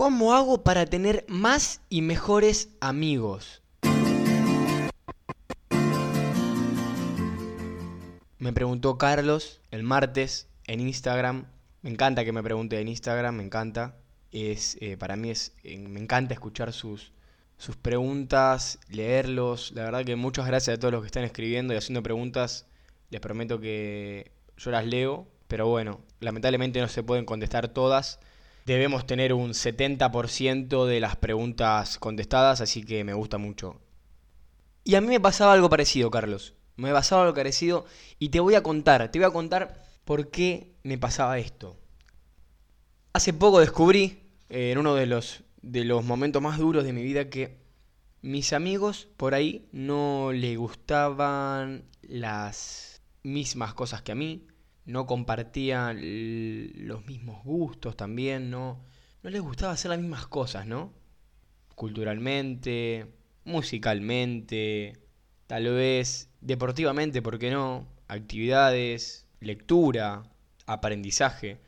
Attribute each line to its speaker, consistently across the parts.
Speaker 1: ¿Cómo hago para tener más y mejores amigos? Me preguntó Carlos el martes en Instagram. Me encanta que me pregunte en Instagram, me encanta. Es, eh, para mí es, eh, me encanta escuchar sus, sus preguntas, leerlos. La verdad que muchas gracias a todos los que están escribiendo y haciendo preguntas. Les prometo que yo las leo, pero bueno, lamentablemente no se pueden contestar todas. Debemos tener un 70% de las preguntas contestadas, así que me gusta mucho. Y a mí me pasaba algo parecido, Carlos. Me pasaba algo parecido y te voy a contar, te voy a contar por qué me pasaba esto. Hace poco descubrí, eh, en uno de los de los momentos más duros de mi vida que mis amigos por ahí no les gustaban las mismas cosas que a mí, no compartían los mismos gustos también, no, no les gustaba hacer las mismas cosas, ¿no? Culturalmente, musicalmente, tal vez deportivamente, ¿por qué no? Actividades, lectura, aprendizaje,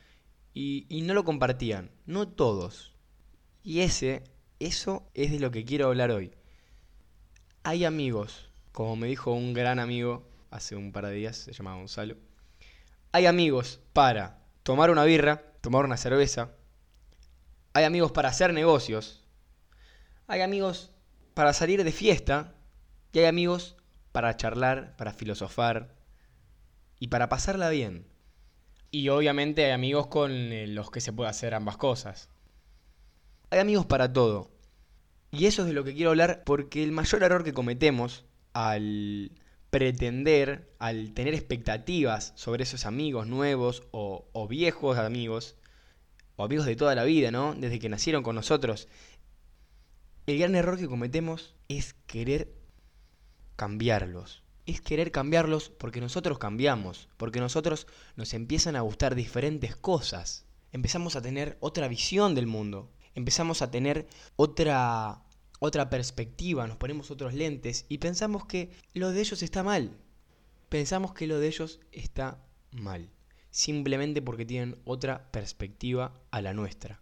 Speaker 1: y, y no lo compartían, no todos, y ese, eso es de lo que quiero hablar hoy. Hay amigos, como me dijo un gran amigo hace un par de días, se llama Gonzalo. Hay amigos para tomar una birra, tomar una cerveza. Hay amigos para hacer negocios. Hay amigos para salir de fiesta. Y hay amigos para charlar, para filosofar y para pasarla bien. Y obviamente hay amigos con eh, los que se puede hacer ambas cosas. Hay amigos para todo. Y eso es de lo que quiero hablar porque el mayor error que cometemos al pretender, al tener expectativas sobre esos amigos nuevos o, viejos amigos, o amigos de toda la vida, ¿no? Desde que nacieron con nosotros, el gran error que cometemos es querer cambiarlos. Es querer cambiarlos porque nosotros cambiamos, porque nosotros nos empiezan a gustar diferentes cosas. Empezamos a tener otra visión del mundo empezamos a tener otra, otra perspectiva, nos ponemos otros lentes y pensamos que lo de ellos está mal. Pensamos que lo de ellos está mal. Simplemente porque tienen otra perspectiva a la nuestra.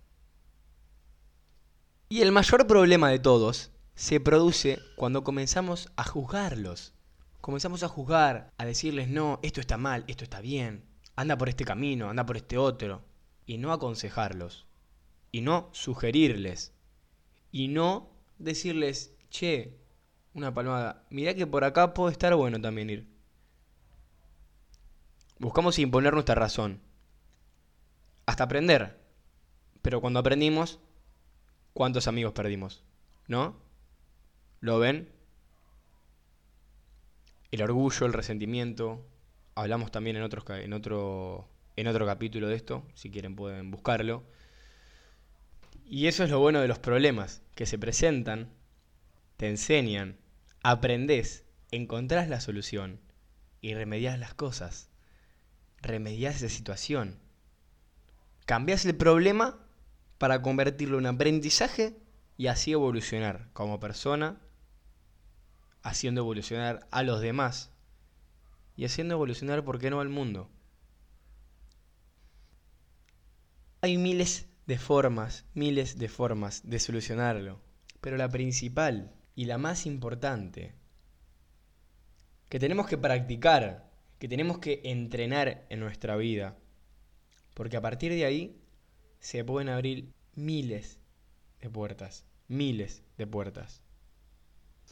Speaker 1: Y el mayor problema de todos se produce cuando comenzamos a juzgarlos. Comenzamos a juzgar, a decirles, no, esto está mal, esto está bien, anda por este camino, anda por este otro, y no aconsejarlos y no sugerirles. Y no decirles, che, una palmada, mirá que por acá puede estar bueno también ir. Buscamos imponer nuestra razón. Hasta aprender. Pero cuando aprendimos, ¿cuántos amigos perdimos? ¿No? ¿Lo ven? El orgullo, el resentimiento. Hablamos también en, otros, en, otro, en otro capítulo de esto. Si quieren pueden buscarlo. Y eso es lo bueno de los problemas, que se presentan, te enseñan, aprendes, encontrás la solución y remedias las cosas. Remedias esa situación. Cambias el problema para convertirlo en aprendizaje y así evolucionar como persona, haciendo evolucionar a los demás y haciendo evolucionar, ¿por qué no, al mundo? Hay miles de formas, miles de formas de solucionarlo. Pero la principal y la más importante, que tenemos que practicar, que tenemos que entrenar en nuestra vida, porque a partir de ahí se pueden abrir miles de puertas, miles de puertas.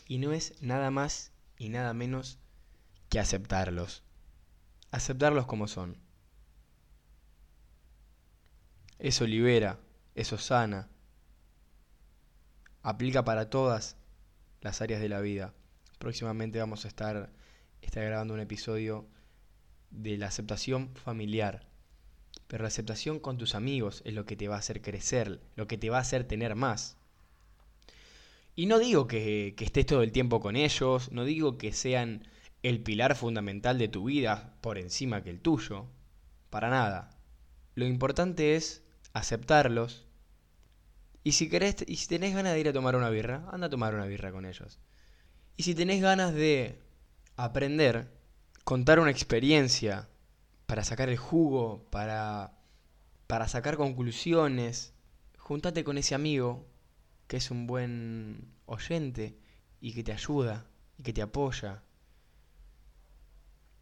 Speaker 1: Y no es nada más y nada menos que aceptarlos. Aceptarlos como son. Eso libera, eso sana. Aplica para todas las áreas de la vida. Próximamente vamos a estar, estar grabando un episodio de la aceptación familiar. Pero la aceptación con tus amigos es lo que te va a hacer crecer, lo que te va a hacer tener más. Y no digo que, que, estés todo el tiempo con ellos, no digo que sean el pilar fundamental de tu vida por encima que el tuyo, para nada. Lo importante es aceptarlos. Y si querés, y si tenés ganas de ir a tomar una birra, anda a tomar una birra con ellos. Y si tenés ganas de aprender, contar una experiencia para sacar el jugo, para, para sacar conclusiones, juntate con ese amigo que es un buen oyente y que te ayuda y que te apoya.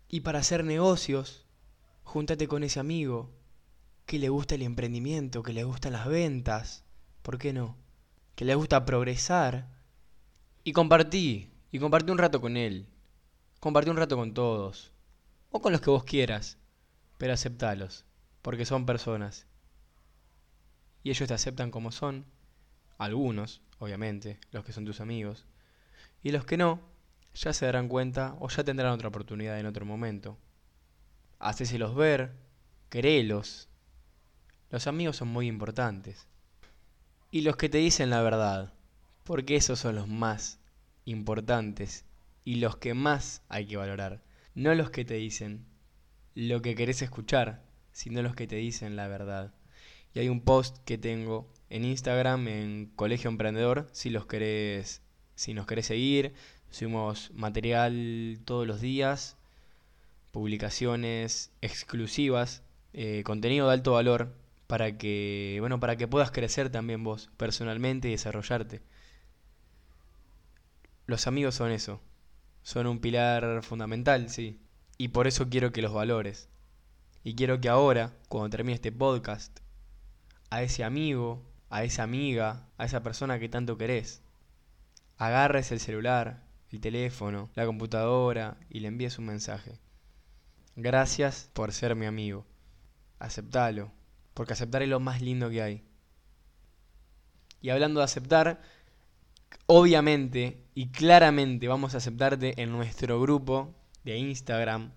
Speaker 1: Y para hacer negocios, júntate con ese amigo que le gusta el emprendimiento, que le gustan las ventas, ¿por qué no? Que le gusta progresar. Y compartí, y compartí un rato con él. Compartí un rato con todos. O con los que vos quieras. Pero aceptalos, porque son personas. Y ellos te aceptan como son. Algunos, obviamente, los que son tus amigos. Y los que no, ya se darán cuenta o ya tendrán otra oportunidad en otro momento. Hacéselos ver, créelos. Los amigos son muy importantes. Y los que te dicen la verdad, porque esos son los más importantes y los que más hay que valorar. No los que te dicen lo que querés escuchar, sino los que te dicen la verdad. Y hay un post que tengo en Instagram, en Colegio Emprendedor, si los querés, si nos querés seguir, subimos material todos los días publicaciones exclusivas, eh, contenido de alto valor para que, bueno, para que puedas crecer también vos personalmente y desarrollarte. Los amigos son eso, son un pilar fundamental, sí, y por eso quiero que los valores. Y quiero que ahora, cuando termine este podcast, a ese amigo, a esa amiga, a esa persona que tanto querés, agarres el celular, el teléfono, la computadora y le envíes un mensaje. Gracias por ser mi amigo. Aceptalo, porque aceptar es lo más lindo que hay. Y hablando de aceptar, obviamente y claramente vamos a aceptarte en nuestro grupo de Instagram,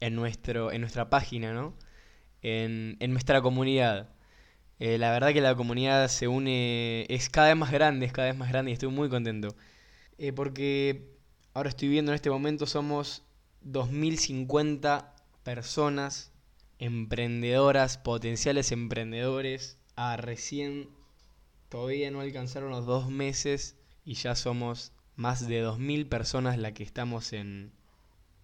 Speaker 1: en, nuestro, en nuestra página, ¿no? En, en nuestra comunidad. Eh, la verdad que la comunidad se une, es cada vez más grande, es cada vez más grande y estoy muy contento. Eh, porque ahora estoy viendo en este momento somos 2050 personas emprendedoras, potenciales emprendedores, a recién todavía no alcanzaron los dos meses y ya somos más de 2.000 personas las que estamos en,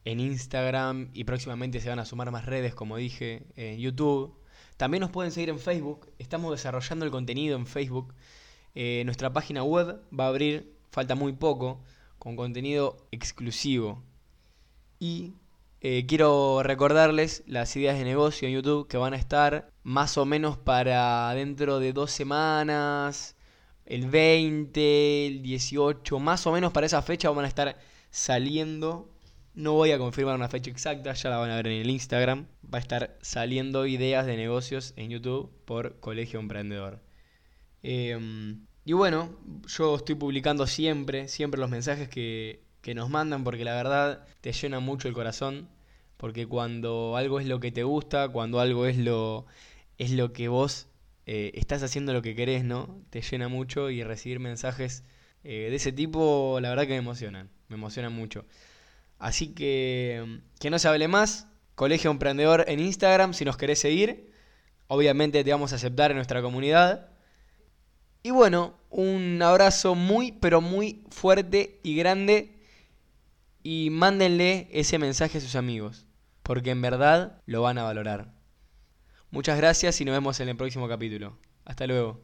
Speaker 1: en Instagram y próximamente se van a sumar más redes, como dije, en YouTube. También nos pueden seguir en Facebook, estamos desarrollando el contenido en Facebook. Eh, nuestra página web va a abrir, falta muy poco, con contenido exclusivo. Y eh, quiero recordarles las ideas de negocio en YouTube que van a estar más o menos para dentro de dos semanas, el 20, el 18, más o menos para esa fecha van a estar saliendo. No voy a confirmar una fecha exacta, ya la van a ver en el Instagram. Va a estar saliendo ideas de negocios en YouTube por Colegio Emprendedor. Em, y bueno, yo estoy publicando siempre, siempre los mensajes que, que nos mandan porque la verdad te llena mucho el corazón. Porque cuando algo es lo que te gusta, cuando algo es lo, es lo que vos eh, estás haciendo lo que querés, ¿no? Te llena mucho y recibir mensajes eh, de ese tipo, la verdad que me emocionan, me emocionan mucho. Así que, que no se hable más. Colegio Emprendedor en Instagram, si nos querés seguir. Obviamente te vamos a aceptar en nuestra comunidad. Y bueno, un abrazo muy, pero muy fuerte y grande. Y mándenle ese mensaje a sus amigos, porque en verdad lo van a valorar. Muchas gracias y nos vemos en el próximo capítulo. Hasta luego.